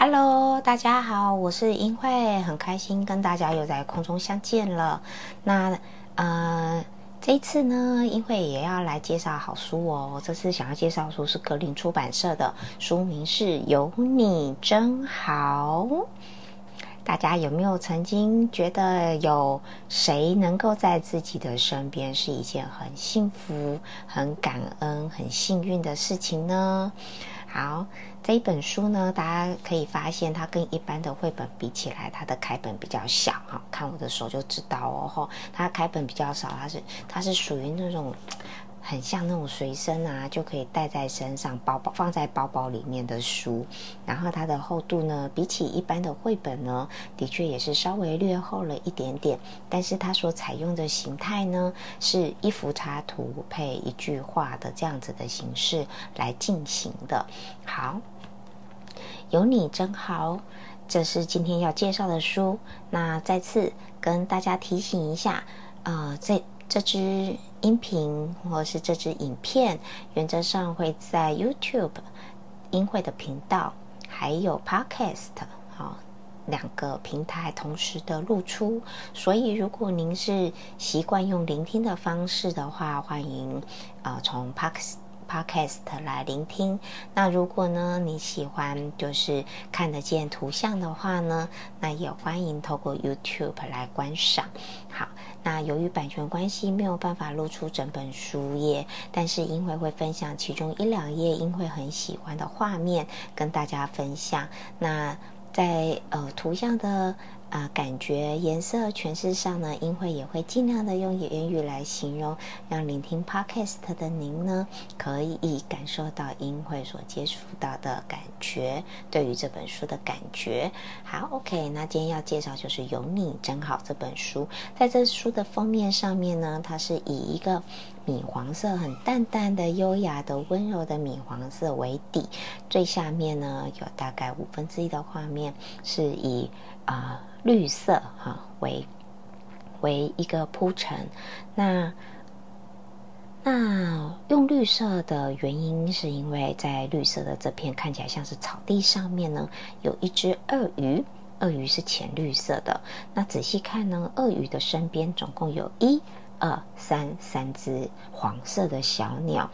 Hello，大家好，我是英慧，很开心跟大家又在空中相见了。那呃，这一次呢，英慧也要来介绍好书哦。这次想要介绍书是格林出版社的，书名是《有你真好》。大家有没有曾经觉得有谁能够在自己的身边是一件很幸福、很感恩、很幸运的事情呢？好，这一本书呢，大家可以发现它跟一般的绘本比起来，它的开本比较小哈。看我的手就知道哦，吼，它开本比较少，它是它是属于那种。很像那种随身啊，就可以带在身上，包包放在包包里面的书。然后它的厚度呢，比起一般的绘本呢，的确也是稍微略厚了一点点。但是它所采用的形态呢，是一幅插图配一句话的这样子的形式来进行的。好，有你真好，这是今天要介绍的书。那再次跟大家提醒一下，呃，这。这支音频或是这支影片，原则上会在 YouTube 音会的频道，还有 Podcast 好两个平台同时的露出。所以，如果您是习惯用聆听的方式的话，欢迎啊从 Podcast。Podcast 来聆听。那如果呢你喜欢就是看得见图像的话呢，那也欢迎透过 YouTube 来观赏。好，那由于版权关系没有办法露出整本书页，但是因为会分享其中一两页英会很喜欢的画面跟大家分享。那在呃图像的。啊，感觉颜色诠释上呢，英会也会尽量的用言语来形容，让聆听 podcast 的您呢，可以感受到英会所接触到的感觉，对于这本书的感觉。好，OK，那今天要介绍就是有你真好这本书，在这书的封面上面呢，它是以一个米黄色，很淡淡的、优雅的、温柔的米黄色为底，最下面呢有大概五分之一的画面是以啊。绿色哈为为一个铺陈，那那用绿色的原因是因为在绿色的这片看起来像是草地上面呢，有一只鳄鱼，鳄鱼是浅绿色的。那仔细看呢，鳄鱼的身边总共有一二三三只黄色的小鸟。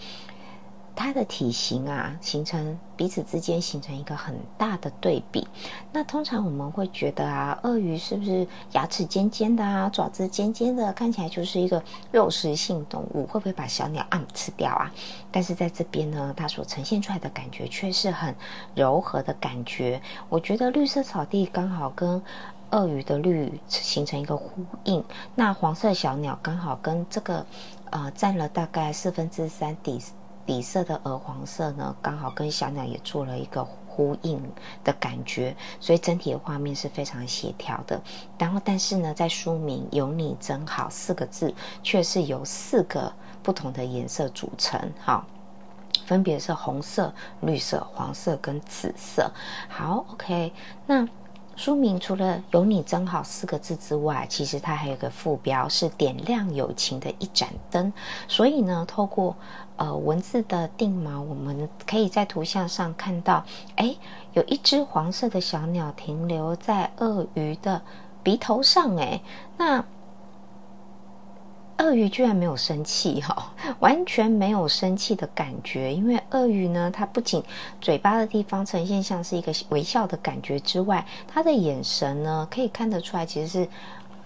它的体型啊，形成彼此之间形成一个很大的对比。那通常我们会觉得啊，鳄鱼是不是牙齿尖尖的啊，爪子尖尖的，看起来就是一个肉食性动物，会不会把小鸟啊吃掉啊？但是在这边呢，它所呈现出来的感觉却是很柔和的感觉。我觉得绿色草地刚好跟鳄鱼的绿形成一个呼应，那黄色小鸟刚好跟这个呃占了大概四分之三底。底色的鹅黄色呢，刚好跟小鸟也做了一个呼应的感觉，所以整体的画面是非常协调的。然后，但是呢，在书名“有你真好”四个字，却是由四个不同的颜色组成，哈，分别是红色、绿色、黄色跟紫色。好，OK，那。书名除了“有你真好”四个字之外，其实它还有个副标是“点亮友情的一盏灯”。所以呢，透过呃文字的定锚，我们可以在图像上看到，哎，有一只黄色的小鸟停留在鳄鱼的鼻头上，哎，那。鱼居然没有生气哈，完全没有生气的感觉。因为鳄鱼呢，它不仅嘴巴的地方呈现像是一个微笑的感觉之外，它的眼神呢，可以看得出来其实是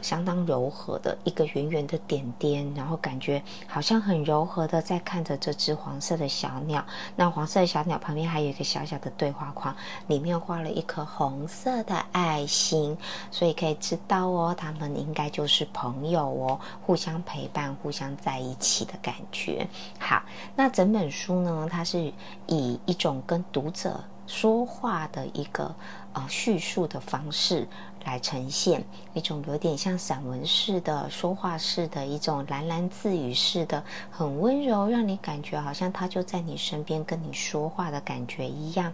相当柔和的一个圆圆的点点，然后感觉好像很柔和的在看着这只黄色的小鸟。那黄色的小鸟旁边还有一个小小的对话框，里面画了一颗红色的爱心，所以可以知道哦，他们应该就是朋友哦，互相陪伴、互相在一起的感觉。好，那整本书呢，它是以一种跟读者。说话的一个呃叙述的方式来呈现一种有点像散文式的说话式的一种喃喃自语式的很温柔，让你感觉好像他就在你身边跟你说话的感觉一样。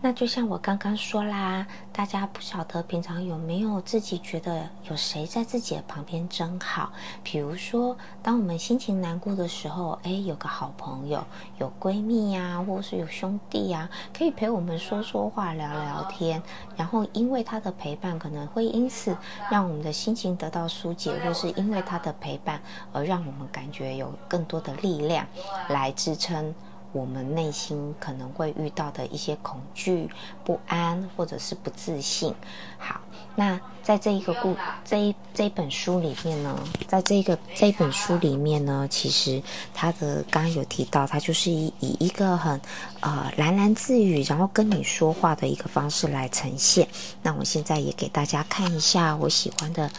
那就像我刚刚说啦，大家不晓得平常有没有自己觉得有谁在自己的旁边真好？比如说，当我们心情难过的时候，哎，有个好朋友，有闺蜜呀，或是有兄弟呀，可以陪我们说说话、聊聊天。然后，因为他的陪伴，可能会因此让我们的心情得到疏解，或是因为他的陪伴而让我们感觉有更多的力量来支撑。我们内心可能会遇到的一些恐惧、不安，或者是不自信。好，那在这一个故这一这本书里面呢，在这个这本书里面呢，其实它的刚刚有提到，它就是以以一个很呃喃喃自语，然后跟你说话的一个方式来呈现。那我现在也给大家看一下我喜欢的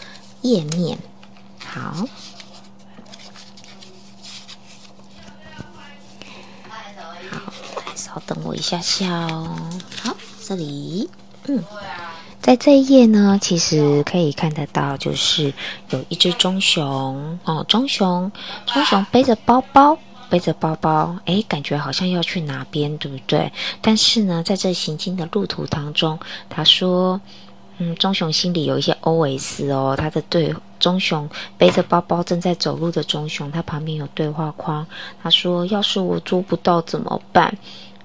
页面。好。稍等我一下下哦。好，这里，嗯，在这一页呢，其实可以看得到，就是有一只棕熊哦，棕熊，棕熊背着包包，背着包包，哎，感觉好像要去哪边，对不对？但是呢，在这行进的路途当中，他说，嗯，棕熊心里有一些 OS 哦，他的对棕熊背着包包正在走路的棕熊，他旁边有对话框，他说，要是我做不到怎么办？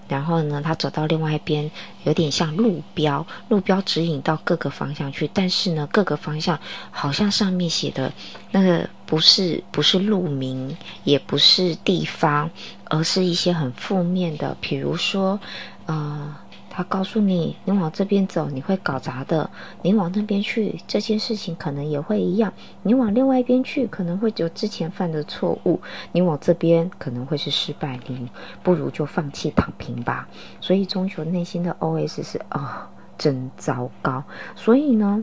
然后呢，他走到另外一边，有点像路标，路标指引到各个方向去。但是呢，各个方向好像上面写的那个不是不是路名，也不是地方，而是一些很负面的，比如说，呃。他告诉你，你往这边走，你会搞砸的；你往那边去，这件事情可能也会一样。你往另外一边去，可能会有之前犯的错误；你往这边，可能会是失败。你不如就放弃躺平吧。所以，中球内心的 OS 是：啊，真糟糕。所以呢？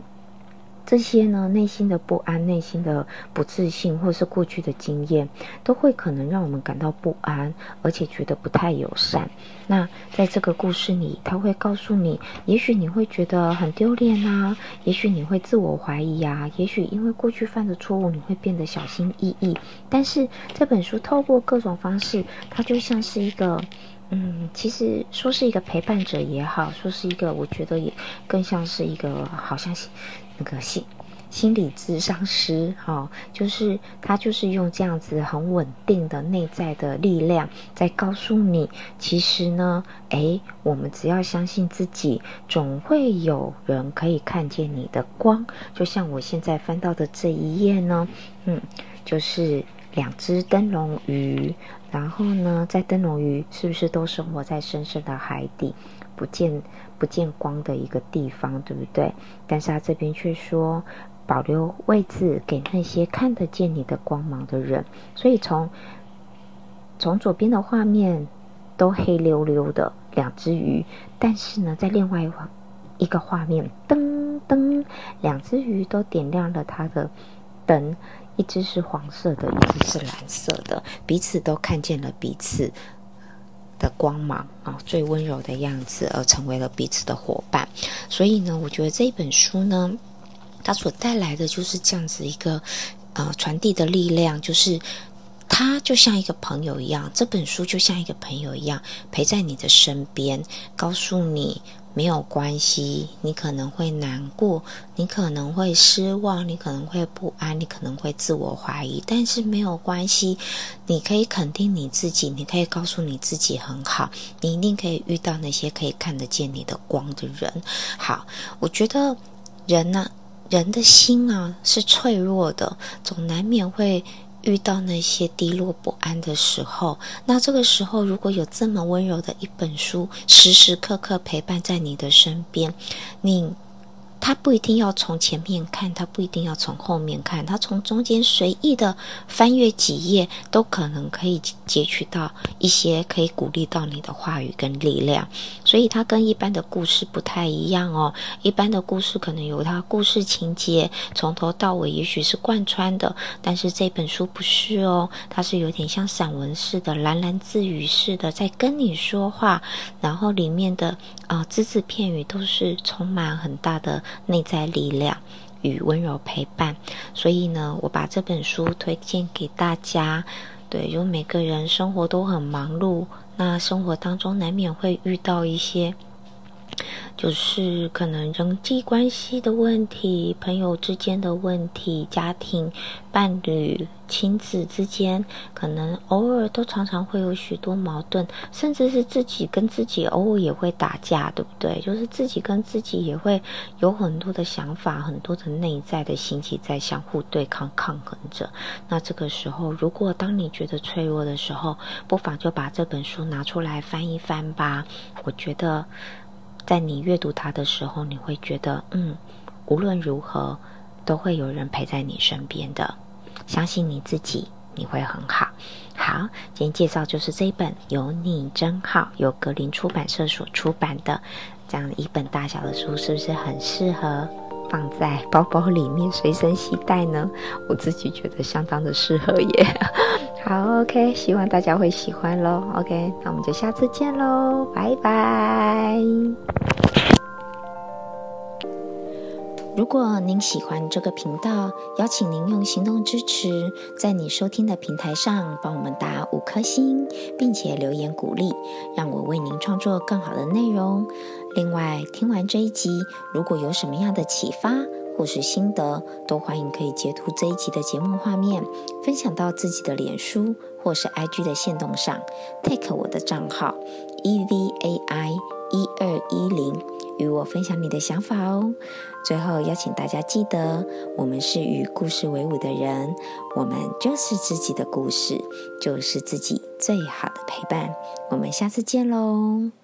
这些呢，内心的不安、内心的不自信，或是过去的经验，都会可能让我们感到不安，而且觉得不太友善。那在这个故事里，他会告诉你，也许你会觉得很丢脸啊，也许你会自我怀疑啊，也许因为过去犯的错误，你会变得小心翼翼。但是这本书透过各种方式，它就像是一个，嗯，其实说是一个陪伴者也好，说是一个，我觉得也更像是一个，好像是。那个心心理智商师，哈，就是他，就是用这样子很稳定的内在的力量，在告诉你，其实呢，诶，我们只要相信自己，总会有人可以看见你的光。就像我现在翻到的这一页呢，嗯，就是两只灯笼鱼，然后呢，在灯笼鱼是不是都生活在深深的海底？不见不见光的一个地方，对不对？但是他这边却说保留位置给那些看得见你的光芒的人。所以从从左边的画面都黑溜溜的两只鱼，但是呢，在另外一个画面，噔噔，两只鱼都点亮了它的灯，一只是黄色的，一只是蓝色的，彼此都看见了彼此。的光芒啊，最温柔的样子，而成为了彼此的伙伴。所以呢，我觉得这一本书呢，它所带来的就是这样子一个呃传递的力量，就是它就像一个朋友一样，这本书就像一个朋友一样陪在你的身边，告诉你。没有关系，你可能会难过，你可能会失望，你可能会不安，你可能会自我怀疑，但是没有关系，你可以肯定你自己，你可以告诉你自己很好，你一定可以遇到那些可以看得见你的光的人。好，我觉得人呢，人的心啊是脆弱的，总难免会。遇到那些低落不安的时候，那这个时候如果有这么温柔的一本书，时时刻刻陪伴在你的身边，你他不一定要从前面看，他不一定要从后面看，他从中间随意的翻阅几页，都可能可以截取到一些可以鼓励到你的话语跟力量。所以它跟一般的故事不太一样哦。一般的故事可能有它故事情节，从头到尾也许是贯穿的，但是这本书不是哦，它是有点像散文似的，喃喃自语似的在跟你说话，然后里面的啊只字片语都是充满很大的内在力量与温柔陪伴。所以呢，我把这本书推荐给大家。对，因为每个人生活都很忙碌，那生活当中难免会遇到一些。就是可能人际关系的问题、朋友之间的问题、家庭、伴侣、亲子之间，可能偶尔都常常会有许多矛盾，甚至是自己跟自己偶尔也会打架，对不对？就是自己跟自己也会有很多的想法、很多的内在的心情在相互对抗、抗衡着。那这个时候，如果当你觉得脆弱的时候，不妨就把这本书拿出来翻一翻吧。我觉得。在你阅读它的时候，你会觉得，嗯，无论如何，都会有人陪在你身边的。相信你自己，你会很好。好，今天介绍就是这一本《有你真好》，由格林出版社所出版的这样一本大小的书，是不是很适合放在包包里面随身携带呢？我自己觉得相当的适合耶。好，OK，希望大家会喜欢喽。OK，那我们就下次见喽，拜拜。如果您喜欢这个频道，邀请您用行动支持，在你收听的平台上帮我们打五颗星，并且留言鼓励，让我为您创作更好的内容。另外，听完这一集，如果有什么样的启发，或是心得，都欢迎可以截图这一集的节目画面，分享到自己的脸书或是 IG 的线动上，take 我的账号 evai 一二一零，与我分享你的想法哦。最后邀请大家记得，我们是与故事为伍的人，我们就是自己的故事，就是自己最好的陪伴。我们下次见喽。